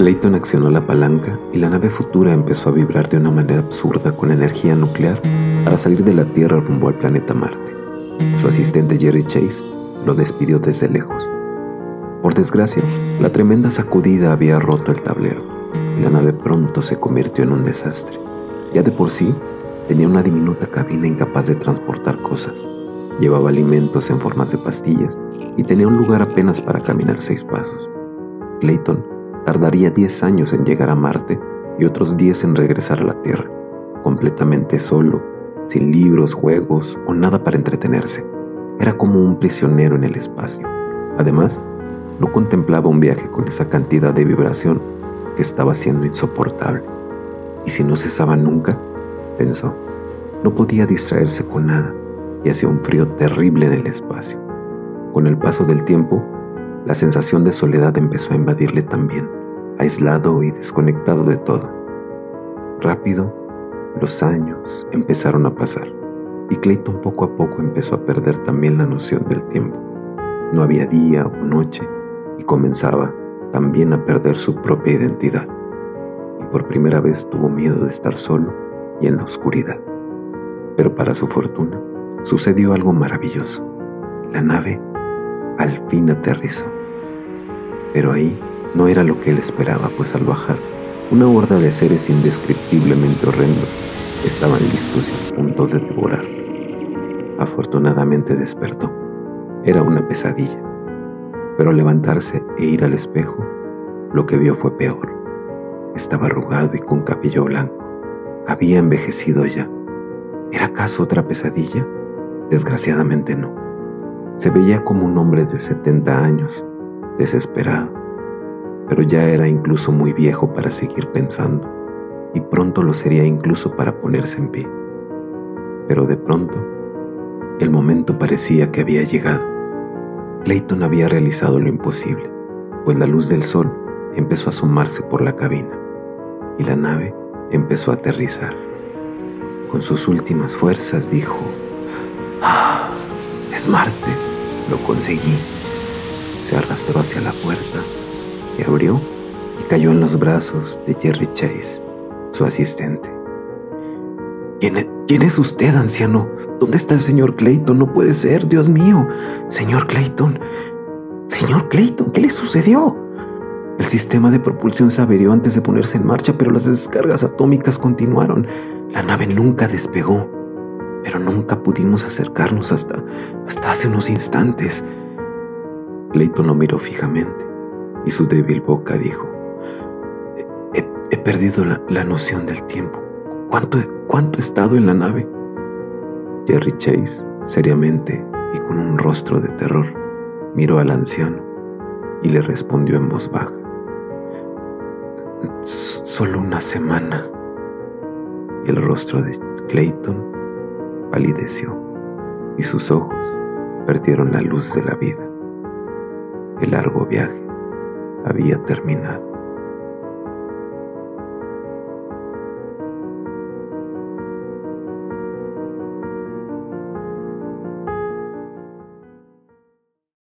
Clayton accionó la palanca y la nave futura empezó a vibrar de una manera absurda con energía nuclear para salir de la Tierra rumbo al planeta Marte. Su asistente Jerry Chase lo despidió desde lejos. Por desgracia, la tremenda sacudida había roto el tablero y la nave pronto se convirtió en un desastre. Ya de por sí, tenía una diminuta cabina incapaz de transportar cosas. Llevaba alimentos en formas de pastillas y tenía un lugar apenas para caminar seis pasos. Clayton tardaría 10 años en llegar a Marte y otros 10 en regresar a la Tierra, completamente solo, sin libros, juegos o nada para entretenerse. Era como un prisionero en el espacio. Además, no contemplaba un viaje con esa cantidad de vibración que estaba siendo insoportable. Y si no cesaba nunca, pensó, no podía distraerse con nada y hacía un frío terrible en el espacio. Con el paso del tiempo, la sensación de soledad empezó a invadirle también aislado y desconectado de todo. Rápido, los años empezaron a pasar y Clayton poco a poco empezó a perder también la noción del tiempo. No había día o noche y comenzaba también a perder su propia identidad. Y por primera vez tuvo miedo de estar solo y en la oscuridad. Pero para su fortuna, sucedió algo maravilloso. La nave al fin aterrizó. Pero ahí no era lo que él esperaba, pues al bajar, una horda de seres indescriptiblemente horrendos estaban listos y a punto de devorar. Afortunadamente despertó. Era una pesadilla. Pero al levantarse e ir al espejo, lo que vio fue peor. Estaba arrugado y con cabello blanco. Había envejecido ya. ¿Era acaso otra pesadilla? Desgraciadamente no. Se veía como un hombre de 70 años, desesperado, pero ya era incluso muy viejo para seguir pensando, y pronto lo sería incluso para ponerse en pie. Pero de pronto, el momento parecía que había llegado. Clayton había realizado lo imposible, pues la luz del sol empezó a asomarse por la cabina, y la nave empezó a aterrizar. Con sus últimas fuerzas dijo, ¡Ah! Es Marte, lo conseguí. Se arrastró hacia la puerta abrió y cayó en los brazos de Jerry Chase, su asistente. ¿Quién es, ¿Quién es usted, anciano? ¿Dónde está el señor Clayton? No puede ser, Dios mío. Señor Clayton. Señor Clayton, ¿qué le sucedió? El sistema de propulsión se averió antes de ponerse en marcha, pero las descargas atómicas continuaron. La nave nunca despegó, pero nunca pudimos acercarnos hasta, hasta hace unos instantes. Clayton lo miró fijamente y su débil boca dijo, he, perdido la, noción del tiempo. ¿Cuánto, ¿Cuánto he estado en la nave? Jerry Chase, seriamente y con un rostro de terror, miró al anciano y le respondió en voz baja. Solo una semana. Y el rostro de Clayton palideció y sus ojos perdieron la luz de la vida. El largo viaje había terminado.